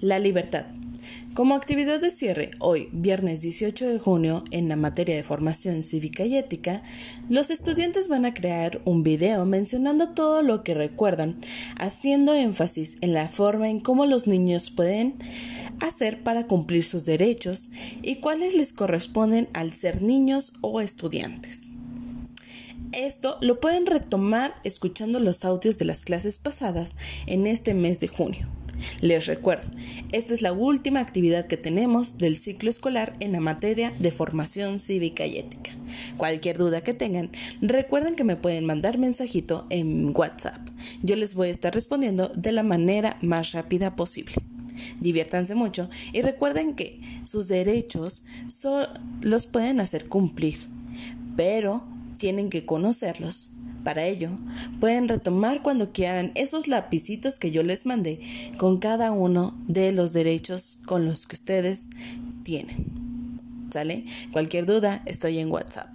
La libertad. Como actividad de cierre, hoy, viernes 18 de junio, en la materia de formación cívica y ética, los estudiantes van a crear un video mencionando todo lo que recuerdan, haciendo énfasis en la forma en cómo los niños pueden hacer para cumplir sus derechos y cuáles les corresponden al ser niños o estudiantes. Esto lo pueden retomar escuchando los audios de las clases pasadas en este mes de junio. Les recuerdo, esta es la última actividad que tenemos del ciclo escolar en la materia de formación cívica y ética. Cualquier duda que tengan, recuerden que me pueden mandar mensajito en WhatsApp. Yo les voy a estar respondiendo de la manera más rápida posible. Diviértanse mucho y recuerden que sus derechos los pueden hacer cumplir, pero tienen que conocerlos para ello, pueden retomar cuando quieran esos lapicitos que yo les mandé con cada uno de los derechos con los que ustedes tienen. ¿Sale? Cualquier duda, estoy en WhatsApp.